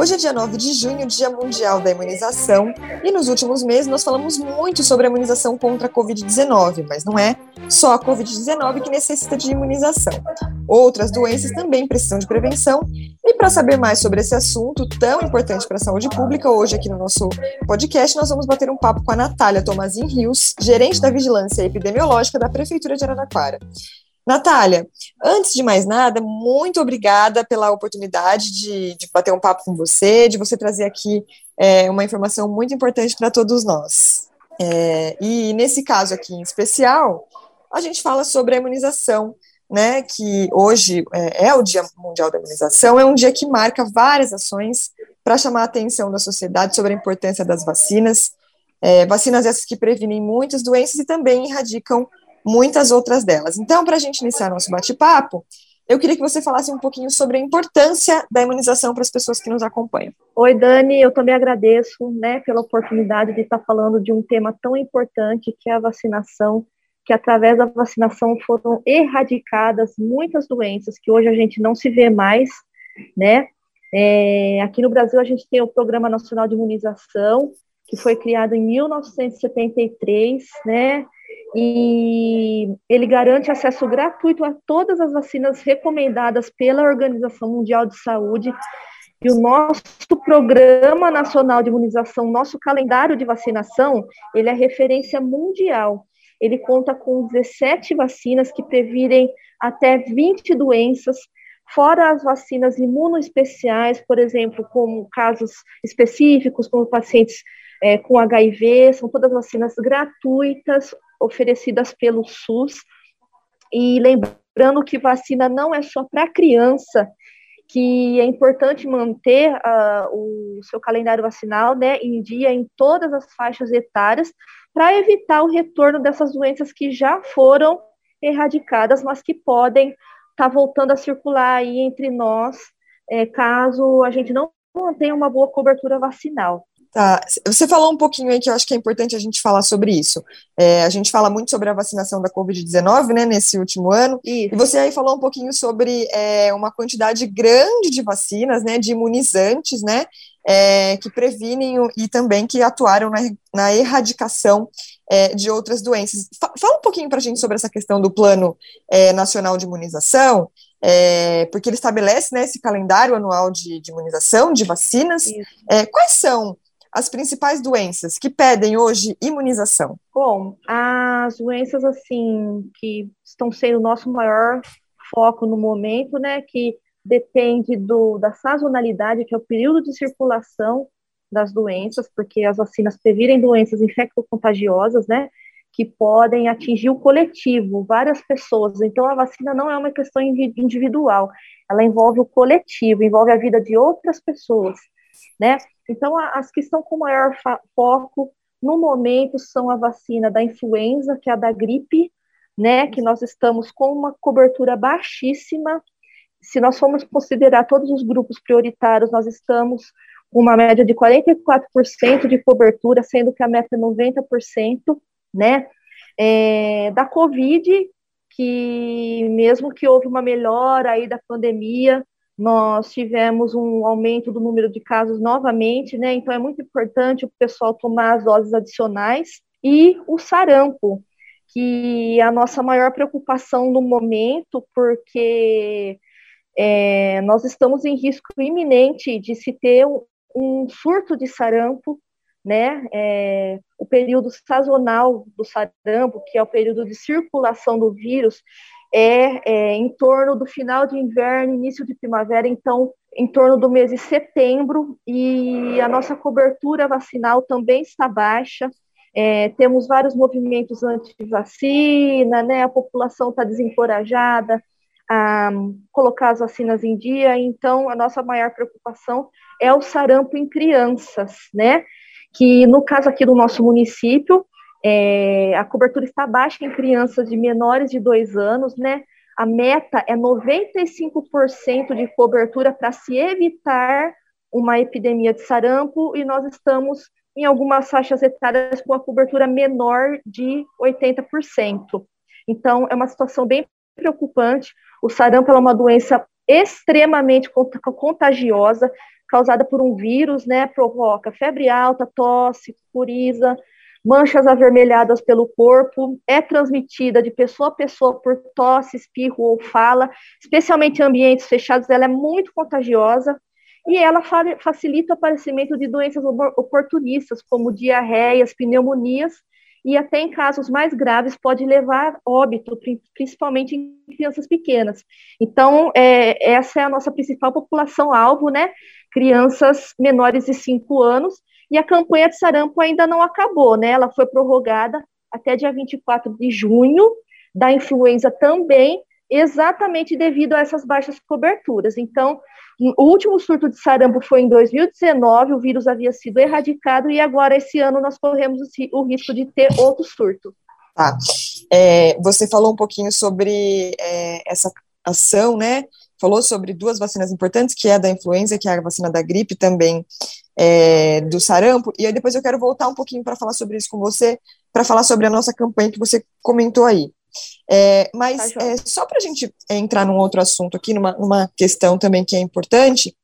Hoje é dia 9 de junho, Dia Mundial da Imunização, e nos últimos meses nós falamos muito sobre a imunização contra a Covid-19, mas não é só a Covid-19 que necessita de imunização. Outras doenças também precisam de prevenção, e para saber mais sobre esse assunto tão importante para a saúde pública, hoje aqui no nosso podcast nós vamos bater um papo com a Natália Tomazin Rios, gerente da Vigilância Epidemiológica da Prefeitura de Araraquara. Natália, antes de mais nada, muito obrigada pela oportunidade de, de bater um papo com você, de você trazer aqui é, uma informação muito importante para todos nós. É, e nesse caso aqui em especial, a gente fala sobre a imunização, né? Que hoje é, é o Dia Mundial da Imunização, é um dia que marca várias ações para chamar a atenção da sociedade sobre a importância das vacinas. É, vacinas essas que previnem muitas doenças e também erradicam muitas outras delas. Então, para a gente iniciar nosso bate-papo, eu queria que você falasse um pouquinho sobre a importância da imunização para as pessoas que nos acompanham. Oi, Dani, eu também agradeço né, pela oportunidade de estar falando de um tema tão importante que é a vacinação, que através da vacinação foram erradicadas muitas doenças que hoje a gente não se vê mais, né? É, aqui no Brasil a gente tem o Programa Nacional de Imunização, que foi criado em 1973, né? E ele garante acesso gratuito a todas as vacinas recomendadas pela Organização Mundial de Saúde. E o nosso Programa Nacional de Imunização, nosso calendário de vacinação, ele é referência mundial. Ele conta com 17 vacinas que previnem até 20 doenças, fora as vacinas imunoespeciais, por exemplo, como casos específicos, como pacientes é, com HIV, são todas vacinas gratuitas oferecidas pelo SUS. E lembrando que vacina não é só para criança, que é importante manter uh, o seu calendário vacinal né, em dia em todas as faixas etárias, para evitar o retorno dessas doenças que já foram erradicadas, mas que podem estar tá voltando a circular aí entre nós, é, caso a gente não mantenha uma boa cobertura vacinal. Tá. Você falou um pouquinho aí que eu acho que é importante a gente falar sobre isso. É, a gente fala muito sobre a vacinação da Covid-19, né, nesse último ano. Isso. E você aí falou um pouquinho sobre é, uma quantidade grande de vacinas, né, de imunizantes, né, é, que previnem e também que atuaram na, na erradicação é, de outras doenças. Fala um pouquinho para a gente sobre essa questão do Plano é, Nacional de Imunização, é, porque ele estabelece né, esse calendário anual de, de imunização, de vacinas. É, quais são as principais doenças que pedem hoje imunização? Bom, as doenças assim que estão sendo o nosso maior foco no momento, né, que depende do, da sazonalidade, que é o período de circulação das doenças, porque as vacinas previrem doenças infecto-contagiosas, né, que podem atingir o coletivo, várias pessoas. Então, a vacina não é uma questão individual, ela envolve o coletivo, envolve a vida de outras pessoas, né? Então, as que estão com maior foco no momento são a vacina da influenza, que é a da gripe, né, que nós estamos com uma cobertura baixíssima. Se nós formos considerar todos os grupos prioritários, nós estamos com uma média de 44% de cobertura, sendo que a meta é 90%, né? É, da Covid, que mesmo que houve uma melhora aí da pandemia, nós tivemos um aumento do número de casos novamente, né? Então é muito importante o pessoal tomar as doses adicionais e o sarampo, que é a nossa maior preocupação no momento, porque é, nós estamos em risco iminente de se ter um, um surto de sarampo, né? É, o período sazonal do sarampo, que é o período de circulação do vírus, é, é, em torno do final de inverno, início de primavera, então em torno do mês de setembro, e a nossa cobertura vacinal também está baixa. É, temos vários movimentos anti-vacina, né? a população está desencorajada a colocar as vacinas em dia, então a nossa maior preocupação é o sarampo em crianças, né? Que no caso aqui do nosso município, é, a cobertura está baixa em crianças de menores de dois anos, né? A meta é 95% de cobertura para se evitar uma epidemia de sarampo e nós estamos em algumas faixas etárias com a cobertura menor de 80%. Então, é uma situação bem preocupante. O sarampo é uma doença extremamente contagiosa, causada por um vírus, né, provoca febre alta, tosse, coriza, manchas avermelhadas pelo corpo, é transmitida de pessoa a pessoa por tosse, espirro ou fala, especialmente em ambientes fechados, ela é muito contagiosa e ela fa facilita o aparecimento de doenças oportunistas, como diarreias, pneumonias, e até em casos mais graves pode levar óbito, principalmente em crianças pequenas. Então, é, essa é a nossa principal população-alvo, né? Crianças menores de 5 anos, e a campanha de sarampo ainda não acabou, né? Ela foi prorrogada até dia 24 de junho, da influenza também, exatamente devido a essas baixas coberturas. Então, o último surto de sarampo foi em 2019, o vírus havia sido erradicado e agora esse ano nós corremos o risco de ter outro surto. Tá. É, você falou um pouquinho sobre é, essa ação, né? Falou sobre duas vacinas importantes, que é a da influenza, que é a vacina da gripe também é, do sarampo. E aí depois eu quero voltar um pouquinho para falar sobre isso com você, para falar sobre a nossa campanha que você comentou aí. É, mas tá é, só para a gente entrar num outro assunto aqui, numa, numa questão também que é importante,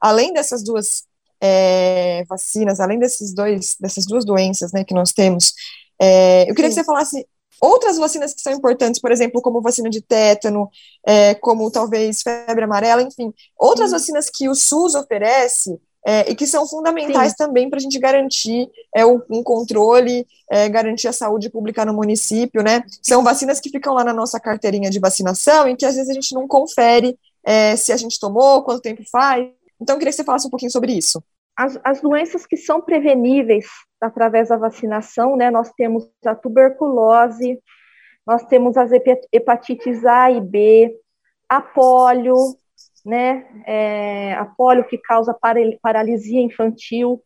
além dessas duas é, vacinas, além desses dois, dessas duas doenças né, que nós temos, é, eu queria Sim. que você falasse outras vacinas que são importantes, por exemplo, como vacina de tétano, é, como talvez febre amarela, enfim, outras vacinas que o SUS oferece é, e que são fundamentais Sim. também para a gente garantir é, um, controle, é, garantir a saúde pública no município, né? São vacinas que ficam lá na nossa carteirinha de vacinação e que às vezes a gente não confere é, se a gente tomou, quanto tempo faz. Então, eu queria que você falasse um pouquinho sobre isso. As, as doenças que são preveníveis através da vacinação, né? Nós temos a tuberculose, nós temos as hepatites A e B, a polio, né, é, a polio que causa paralisia infantil,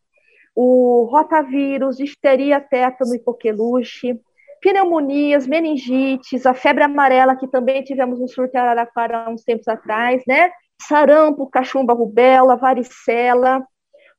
o rotavírus, histeria, tétano e coqueluche, pneumonias, meningites, a febre amarela, que também tivemos um surto em Araraquara há uns tempos atrás, né, sarampo, cachumba, rubéola, varicela,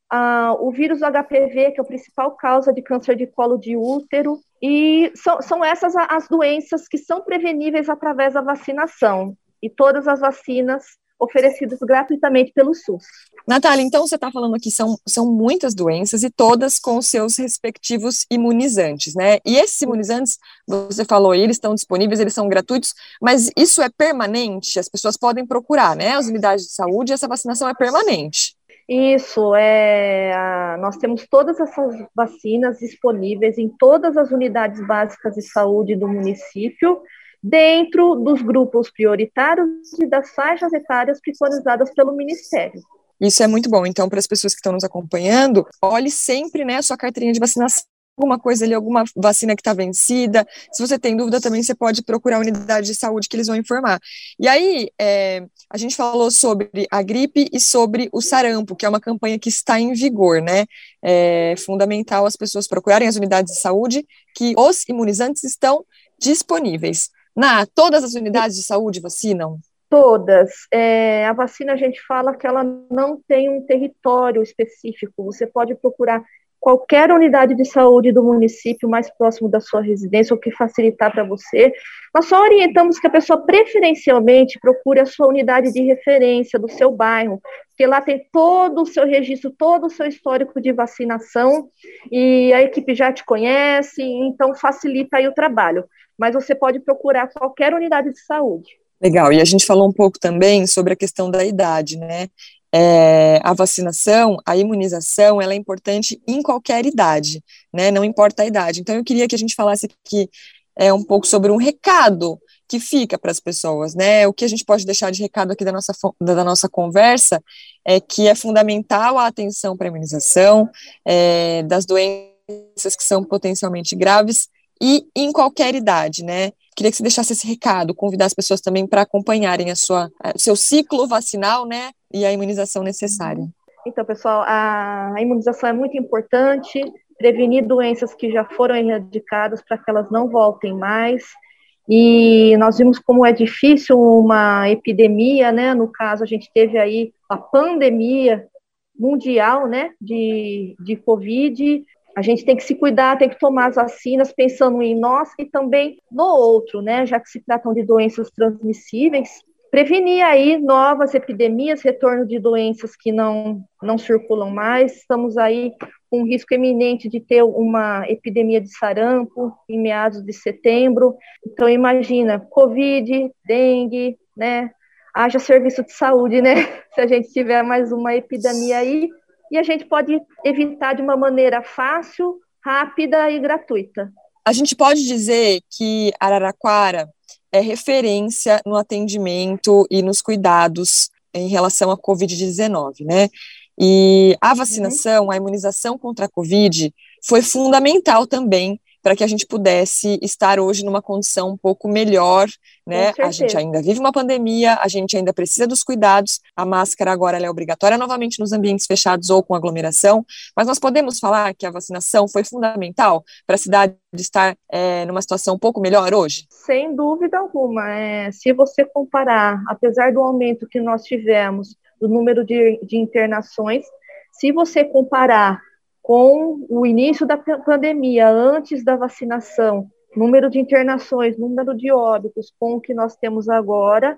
ah, o vírus HPV, que é a principal causa de câncer de colo de útero, e são, são essas as doenças que são preveníveis através da vacinação. E todas as vacinas oferecidos gratuitamente pelo SUS. Natália, então você está falando que são, são muitas doenças e todas com seus respectivos imunizantes, né? E esses imunizantes, você falou, eles estão disponíveis, eles são gratuitos, mas isso é permanente? As pessoas podem procurar, né? As unidades de saúde, essa vacinação é permanente. Isso, é, nós temos todas essas vacinas disponíveis em todas as unidades básicas de saúde do município, dentro dos grupos prioritários e das faixas etárias preconizadas pelo Ministério. Isso é muito bom. Então, para as pessoas que estão nos acompanhando, olhe sempre né, a sua carteirinha de vacinação alguma coisa ali, alguma vacina que está vencida. Se você tem dúvida também, você pode procurar a unidade de saúde que eles vão informar. E aí, é, a gente falou sobre a gripe e sobre o sarampo, que é uma campanha que está em vigor, né? É fundamental as pessoas procurarem as unidades de saúde, que os imunizantes estão disponíveis. Na, todas as unidades de saúde vacinam? Todas. É, a vacina a gente fala que ela não tem um território específico. Você pode procurar qualquer unidade de saúde do município mais próximo da sua residência, o que facilitar para você. Nós só orientamos que a pessoa preferencialmente procure a sua unidade de referência do seu bairro, porque lá tem todo o seu registro, todo o seu histórico de vacinação e a equipe já te conhece, então facilita aí o trabalho mas você pode procurar qualquer unidade de saúde. Legal, e a gente falou um pouco também sobre a questão da idade, né? É, a vacinação, a imunização, ela é importante em qualquer idade, né? Não importa a idade. Então, eu queria que a gente falasse aqui é, um pouco sobre um recado que fica para as pessoas, né? O que a gente pode deixar de recado aqui da nossa, da nossa conversa é que é fundamental a atenção para a imunização é, das doenças que são potencialmente graves e em qualquer idade, né? Queria que você deixasse esse recado, convidar as pessoas também para acompanharem a sua, o seu ciclo vacinal, né? E a imunização necessária. Então, pessoal, a, imunização é muito importante, prevenir doenças que já foram erradicadas para que elas não voltem mais. E nós vimos como é difícil uma epidemia, né? No caso, a gente teve aí a pandemia mundial, né, de, de Covid, a gente tem que se cuidar, tem que tomar as vacinas pensando em nós e também no outro, né? Já que se tratam de doenças transmissíveis, prevenir aí novas epidemias, retorno de doenças que não, não circulam mais. Estamos aí com um risco eminente de ter uma epidemia de sarampo em meados de setembro. Então, imagina, Covid, dengue, né? Haja serviço de saúde, né? Se a gente tiver mais uma epidemia aí, e a gente pode evitar de uma maneira fácil, rápida e gratuita. A gente pode dizer que Araraquara é referência no atendimento e nos cuidados em relação à Covid-19, né? E a vacinação, a imunização contra a Covid foi fundamental também para que a gente pudesse estar hoje numa condição um pouco melhor, né? A gente ainda vive uma pandemia, a gente ainda precisa dos cuidados. A máscara agora é obrigatória novamente nos ambientes fechados ou com aglomeração, mas nós podemos falar que a vacinação foi fundamental para a cidade estar é, numa situação um pouco melhor hoje? Sem dúvida alguma. É, se você comparar, apesar do aumento que nós tivemos do número de, de internações, se você comparar com o início da pandemia, antes da vacinação, número de internações, número de óbitos com o que nós temos agora,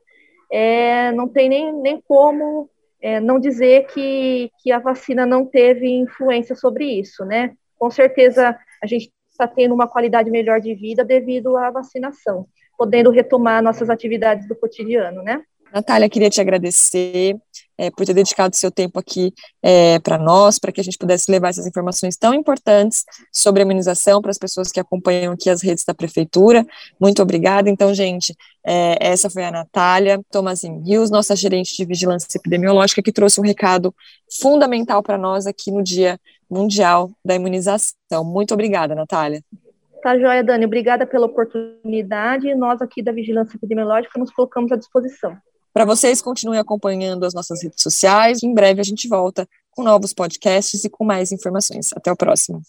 é, não tem nem, nem como é, não dizer que, que a vacina não teve influência sobre isso, né? Com certeza a gente está tendo uma qualidade melhor de vida devido à vacinação, podendo retomar nossas atividades do cotidiano, né? Natália, queria te agradecer é, por ter dedicado seu tempo aqui é, para nós, para que a gente pudesse levar essas informações tão importantes sobre a imunização para as pessoas que acompanham aqui as redes da Prefeitura. Muito obrigada. Então, gente, é, essa foi a Natália Tomasin Rios, nossa gerente de vigilância epidemiológica, que trouxe um recado fundamental para nós aqui no Dia Mundial da Imunização. Muito obrigada, Natália. Tá joia, Dani. Obrigada pela oportunidade. Nós aqui da Vigilância Epidemiológica nos colocamos à disposição. Para vocês, continuem acompanhando as nossas redes sociais. Em breve a gente volta com novos podcasts e com mais informações. Até o próximo.